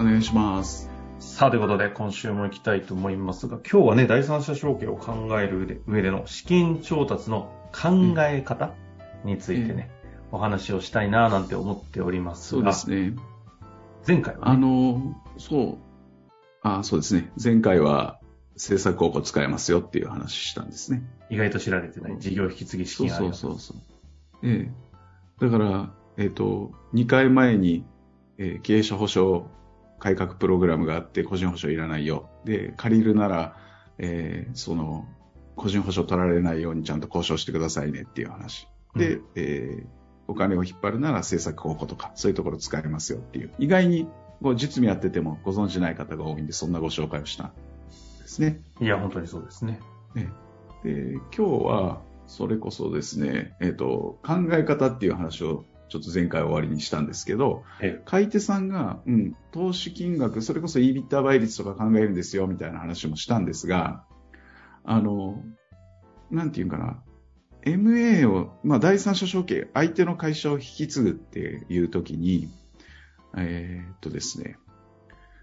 お願いします。さあ、ということで、今週も行きたいと思いますが、今日はね、第三者承継を考える上での資金調達の考え方についてね、お話をしたいなぁなんて思っておりますそうが、ですね。前回は、あね、の、そう。あそうですね。前回は政策を使えますよっていう話したんですね。意外と知られてない事業引き継ぎ資そうそ金ありますうそうそう。ええ。だから、えっ、と、2回前に、えー経営者保証改革プログラムがあって、個人保証いらないよ。で、借りるなら、えーその、個人保証取られないようにちゃんと交渉してくださいねっていう話。で、うえーお金を引っ張るなら政策方法とか、そういうところ使えますよっていう。意外に、こう実務やっててもご存知ない方が多いんで、そんなご紹介をしたんですね。いや、本当にそうですね。で、今日は、それこそですね、えっ、と、考え方っていう話をちょっと前回終わりにしたんですけど、え買い手さんが、うん、投資金額、それこそ EBITDA 倍率とか考えるんですよ、みたいな話もしたんですが、あの、なんていうかな、MA を、まあ、第三者承継、相手の会社を引き継ぐっていう時に、えーっとですね、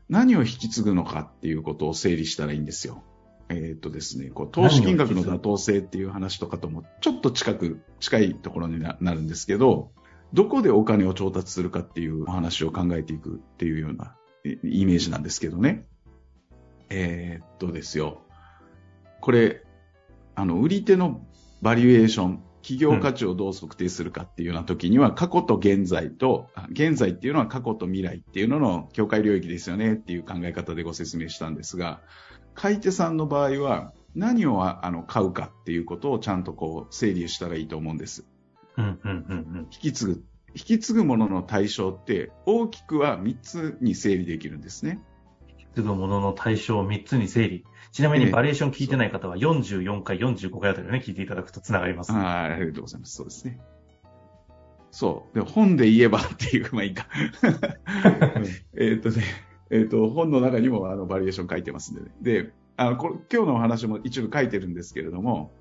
何を引き継ぐのかっていうことを整理したらいいんですよ。えーっとですね、こう投資金額の妥当性っていう話とかともちょっと近く、近いところにななるんですけど、どこでお金を調達するかっていうお話を考えていくっていうようなえイメージなんですけどね。えーっとですよ。これ、あの、売り手のバリュエーション、企業価値をどう測定するかっていうような時には、過去と現在と、あ現在っていうのは過去と未来っていうのの境界領域ですよねっていう考え方でご説明したんですが、買い手さんの場合は、何をああの買うかっていうことをちゃんとこう整理したらいいと思うんです。うん、うん、うん、引き継ぐ。引き継ぐものの対象って大きくは3つに整理できるんですね。すぐものの対象を3つに整理。ちなみええにバリエーション聞いてない方は44回、45回あたりをね、聞いていただくと繋がります。ああありがとうございます。そうですね。そう。で、本で言えばっていう、まあいいか。えっとね、えっ、と、本の中にもあのバリエーション書いてますんでね。で、あのこれ今日のお話も一部書いてるんですけれども、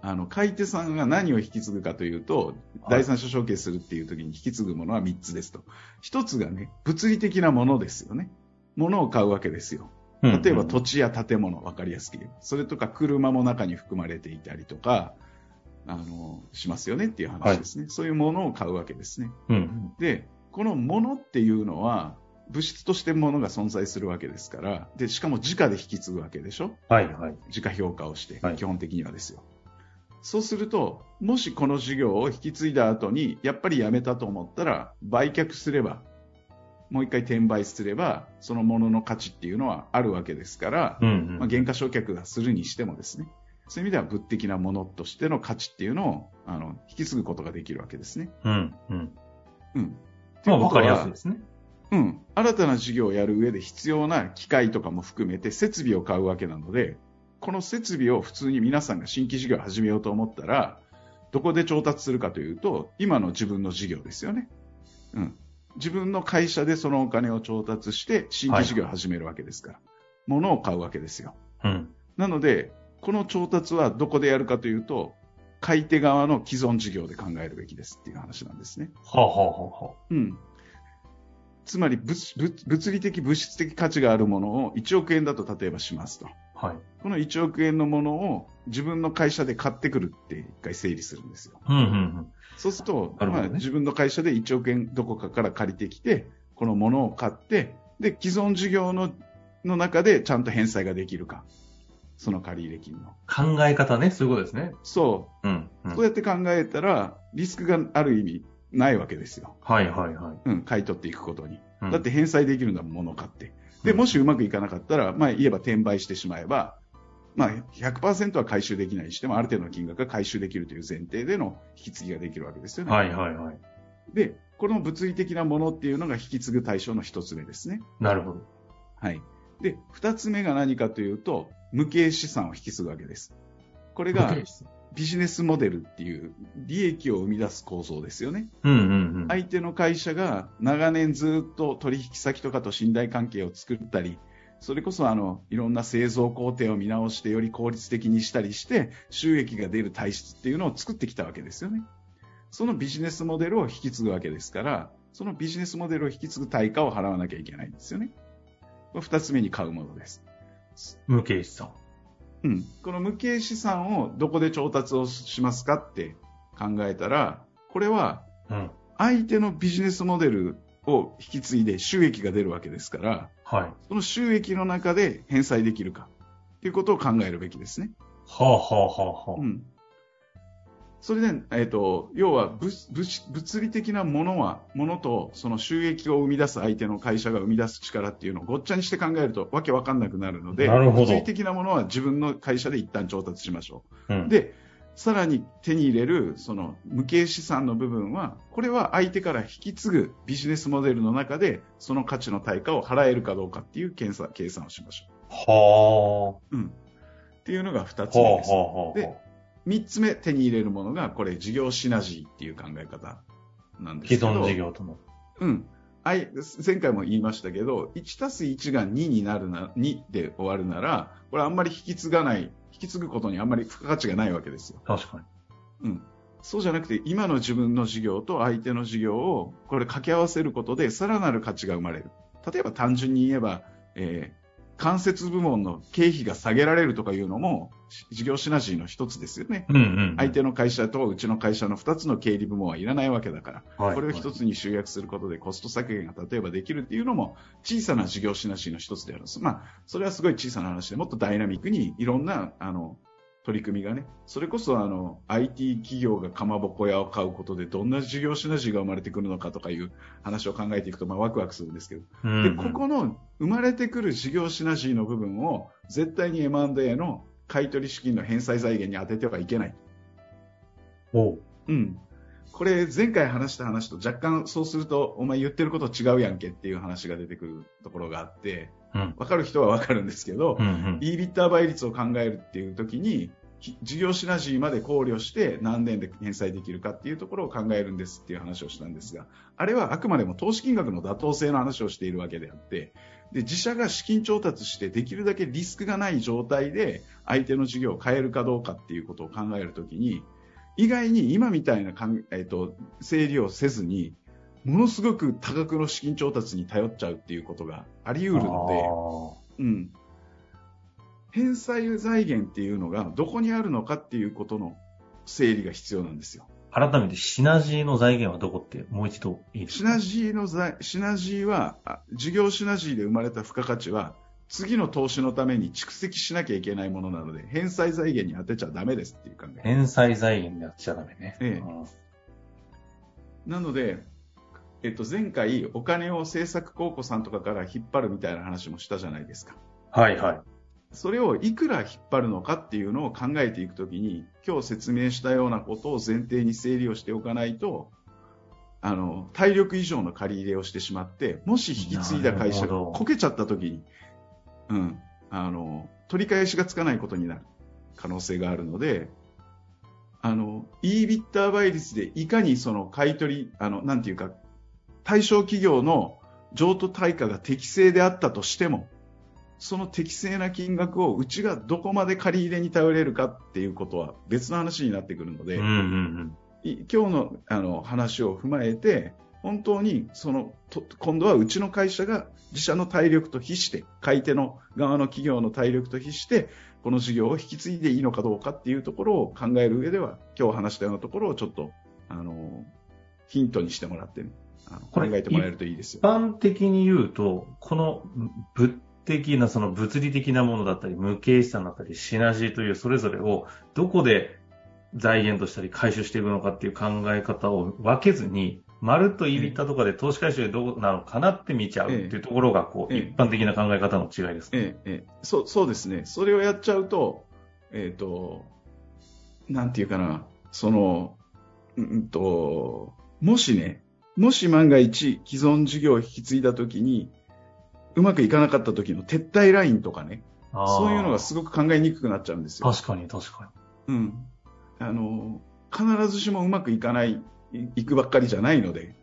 あの、買い手さんが何を引き継ぐかというと、はい第三者承継するっていう時に引き継ぐものは3つですと。1つがね、物理的なものですよね。物を買うわけですよ。うん例えば土地や建物、わかりやすく言えば。それとか車も中に含まれていたりとか、あの、しますよねっていう話ですね。そういうものを買うわけですね。うん。で、このものっていうのは、物質としてものが存在するわけですから、で、しかも直で引き継ぐわけでしょ？はい、はい。自家評価をして、はい基本的にはですよ。そうすると、もしこの事業を引き継いだ後に、やっぱりやめたと思ったら、売却すれば、もう一回転売すれば、そのものの価値っていうのはあるわけですから、うん、うん。まあ、減価償却がするにしてもですね、そういう意味では物的なものとしての価値っていうのを、あの、引き継ぐことができるわけですね。うん、うん。うん。まあ、わかりやすいですね。うん。新たな事業をやる上で必要な機械とかも含めて設備を買うわけなので、この設備を普通に皆さんが新規事業を始めようと思ったら、どこで調達するかというと、今の自分の事業ですよね。うん。自分の会社でそのお金を調達して新規事業を始めるわけですから。物を買うわけですよ。うん。なので、この調達はどこでやるかというと、買い手側の既存事業で考えるべきですっていう話なんですね。はあ、はあ、はあ、はうん。つまり物理的、物質的価値があるものを1億円だと例えばしますと。あ。はい。この1億円のものを自分の会社で買ってくるって一回整理するんですよ。うん、うん、うん。そうすると、なるねまあ、自分の会社で1億円どこかから借りてきて、このものを買って、で、既存事業のの中でちゃんと返済ができるか。その借入金の。考え方ね、そういうことですね。そう。うん。うんそうやって考えたら、リスクがある意味ないわけですよ。はい、はい、はい。うん、買い取っていくことに。うんだって返済できるんだもん、物を買って。で、もしうまくいかなかったら、まあ言えば転売してしまえば、まあ100%は回収できないにしても、ある程度の金額が回収できるという前提での引き継ぎができるわけですよね。はい、はい、はい。で、この物理的なものっていうのが引き継ぐ対象の一つ目ですね。なるほど。はい。で、二つ目が何かというと、無形資産を引き継ぐわけです。これがビジネスモデルっていう利益を生み出す構造ですよね。うんうんうん。相手の会社が長年ずっと取引先とかと信頼関係を作ったり、それこそあのいろんな製造工程を見直してより効率的にしたりして収益が出る体質っていうのを作ってきたわけですよね。そのビジネスモデルを引き継ぐわけですから、そのビジネスモデルを引き継ぐ対価を払わなきゃいけないんですよね。これ二つ目に買うものです。無形資産。うん。この無形資産をどこで調達をしますかって考えたら、これはうん。相手のビジネスモデルを引き継いで収益が出るわけですから、はい。その収益の中で返済できるかということを考えるべきですね。はあはあはあはあ。うん。それで、えっ、と、要は物物物理的なものは、ものとその収益を生み出す相手の会社が生み出す力っていうのをごっちゃにして考えるとわけわかんなくなるので、なるほど物理的なものは自分の会社で一旦調達しましょう。うん。で、さらに手に入れる、その無形資産の部分は、これは相手から引き継ぐビジネスモデルの中で、その価値の対価を払えるかどうかっていう検査計算をしましょはう。うん。っていうのが二あ。つ目です。はあはあはあ。で三つ目手に入れるものが、これ事業シナジーっていう考え方なんですけど。既存事業との。うん。あい前回も言いましたけど、1たす1が2になるな、2で終わるなら、これあんまり引き継がない、引き継ぐことにあんまり付加価値がないわけですよ。確かに。うん。そうじゃなくて、今の自分の事業と相手の事業を、これ掛け合わせることで、さらなる価値が生まれる。例えば単純に言えば、えー間接部門の経費が下げられるとかいうのも、し事業シナジーの一つですよね。うんうん。相手の会社とうちの会社の2つの経理部門はいらないわけだから、はいこれを1つに集約することでコスト削減が例えばできるっていうのも小さな事業シナジーの一つであるんです。まあ、それはすごい小さな話でもっとダイナミックにいろんな、あの、取り組みがね、それこそあの、IT 企業がかまぼこ屋を買うことでどんな事業シナジーが生まれてくるのかとかいう話を考えていくと、まあワクワクするんですけど、うんで、ここの生まれてくる事業シナジーの部分を絶対に M&A の買取資金の返済財源に当ててはいけない。おううん。これ前回話した話と若干そうするとお前言ってること違うやんけっていう話が出てくるところがあって、うん。わかる人はわかるんですけど、うんうん。EBITDA 倍率を考えるっていう時に、き事業シナジーまで考慮して何年で返済できるかっていうところを考えるんですっていう話をしたんですが、あれはあくまでも投資金額の妥当性の話をしているわけであって、で、自社が資金調達してできるだけリスクがない状態で相手の事業を変えるかどうかっていうことを考えるときに、意外に今みたいなかん、えっと整理をせずに、ものすごく多額の資金調達に頼っちゃうっていうことがあり得るので、うん。返済財源っていうのがどこにあるのかっていうことの整理が必要なんですよ。改めてシナジーの財源はどこってもう一度いいですかシナジーの財、シナジーは、あ事業シナジーで生まれた付加価値は、次の投資のために蓄積しなきゃいけないものなので、返済財源に当てちゃダメですっていう考え。返済財源でやっちゃダメね。ええうんなので、えっと、前回お金を政策高校さんとかから引っ張るみたいな話もしたじゃないですか。はいはい。それをいくら引っ張るのかっていうのを考えていくときに、今日説明したようなことを前提に整理をしておかないと、あの、体力以上の借り入れをしてしまって、もし引き継いだ会社がこけちゃったときに、うん、あの、取り返しがつかないことになる可能性があるので、あの、EBITDA 倍率でいかにその買い取り、あの、なんていうか、対象企業の譲渡対価が適正であったとしても、その適正な金額をうちがどこまで借り入れに頼れるかっていうことは別の話になってくるので、うんうんい今日のあの話を踏まえて、本当にそのと今度はうちの会社が自社の体力と比して、買い手の側の企業の体力と比して、この事業を引き継いでいいのかどうかっていうところを考える上では、今日話したようなところをちょっとあのヒントにしてもらって、考えてもらえるといいですよ一。般的に言うと、この物的な、その物理的なものだったり、無形資産だったり、シナジーというそれぞれをどこで財源としたり回収していくのかっていう考え方を分けずに、まるっと言いったとかで投資回収どうなのかなって見ちゃうっていうところが、こう、ええ。一般的な考え方の違いですか、ええ、ええ、そう、そうですね。それをやっちゃうと、えっ、と、なんていうかな、その、うんうんと、もしね、もし万が一既存事業を引き継いだときに、うまくいかなかった時の撤退ラインとかね、そういうのがすごく考えにくくなっちゃうんですよ。確かに確かうん。あの、必ずしもうまくいかない、いいくばっかりじゃないので、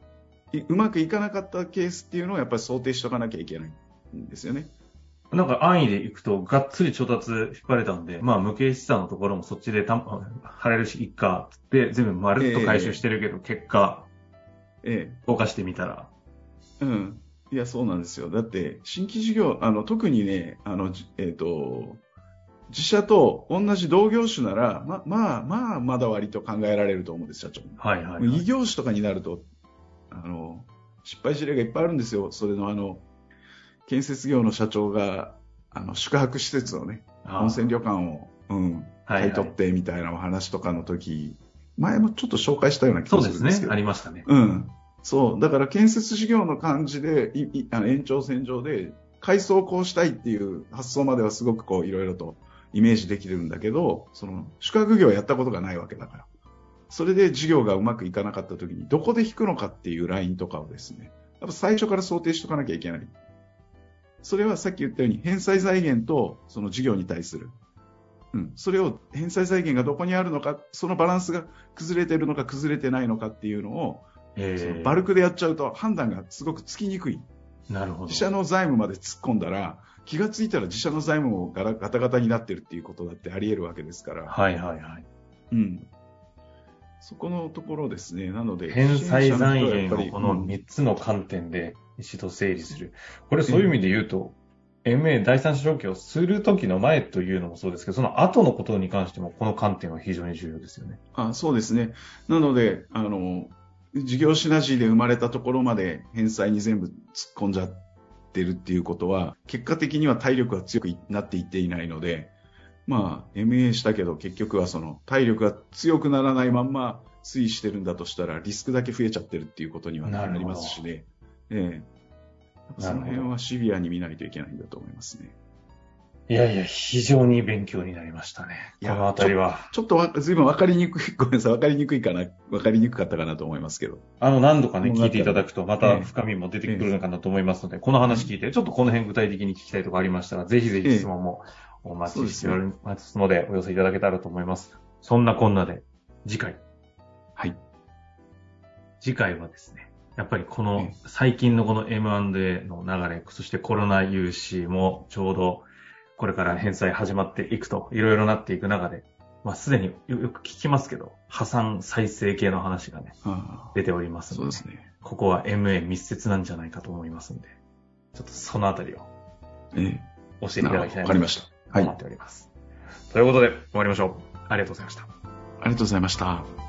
いうまくいかなかったケースっていうのをやっぱり想定しとかなきゃいけないんですよね。に。なんか安易で行くと、がっつり調達引っ張れたんで、まあ無形資産のところもそっちでた払えるし、いっか、つって全部まるっと回収してるけど、結果、え動かしてみたら、え。うん。いや、そうなんですよ。だって、新規事業、あの、特にね、あの、じえっ、と、自社と同じ同業種なら、ま、まあ、まあ、まだ割と考えられると思うんです、社長。はいはい、はい。異業種とかになると、あの、失敗事例がいっぱいあるんですよ。それのあの、建設業の社長が、あの、宿泊施設をね、温泉旅館を、うん、はい買い取ってみたいなお話とかの時、前もちょっと紹介したような気そうですねがするんですけ。ど。ありましたね。うん。そう。だから建設事業の感じで、いいあの延長線上で、階層をこうしたいっていう発想まではすごくこういろいろとイメージできるんだけど、その宿泊業をやったことがないわけだから。それで事業がうまくいかなかった時にどこで引くのかっていうラインとかをですね、やっぱ最初から想定しとかなきゃいけない。それはさっき言ったように返済財源とその事業に対する。うん。それを返済財源がどこにあるのか、そのバランスが崩れてるのか崩れてないのかっていうのを、そのバルクでやっちゃうと判断がすごくつきにくい。なるほど。自社の財務まで突っ込んだら、気がついたら自社の財務もガラガタガタになってるっていうことだってあり得るわけですから。はいはいはい。うん。そこのところですね。なので、返済財支援者の人はやっぱり源をこのうん3つの観点で一度整理する。これそういう意味で言うと、MA 第三者承継をするときの前というのもそうですけど、その後のことに関してもこの観点は非常に重要ですよね。あそうですね。なので、あの、事業シナジーで生まれたところまで返済に全部突っ込んじゃってるっていうことは、結果的には体力が強くなっていっていないので、まあ、MA したけど結局はその体力が強くならないまんま推移してるんだとしたらリスクだけ増えちゃってるっていうことにはなりますしね。ええその辺はシビアに見ないといけないんだと思いますね。いやいや、非常に勉強になりましたね。このあたりは。ちょっとわずいぶん分かりにくい、ごめんなさい、分かりにくいかな、分かりにくかったかなと思いますけど。あの、何度かね、聞いていただくと、また深みも出てくるのかなと思いますので、この話聞いて、ちょっとこの辺具体的に聞きたいところありましたら、ぜひぜひ質問もお待ちしておりますので、お寄せいただけたらと思います。そんなこんなで、次回。はい。次回はですね、やっぱりこのええ最近のこの M&A の流れ、そしてコロナ融資もちょうどこれから返済始まっていくと、いろいろなっていく中で、まあすでによよく聞きますけど、破産再生系の話がね、出ておりますので、そうですね。ここは MA 密接なんじゃないかと思いますので、ちょっとそのあたりをえ教えてえ。なるほどいただきたいわかりました。はい。と思っております。ということで、終わりましょう。ありがとうございました。ありがとうございました。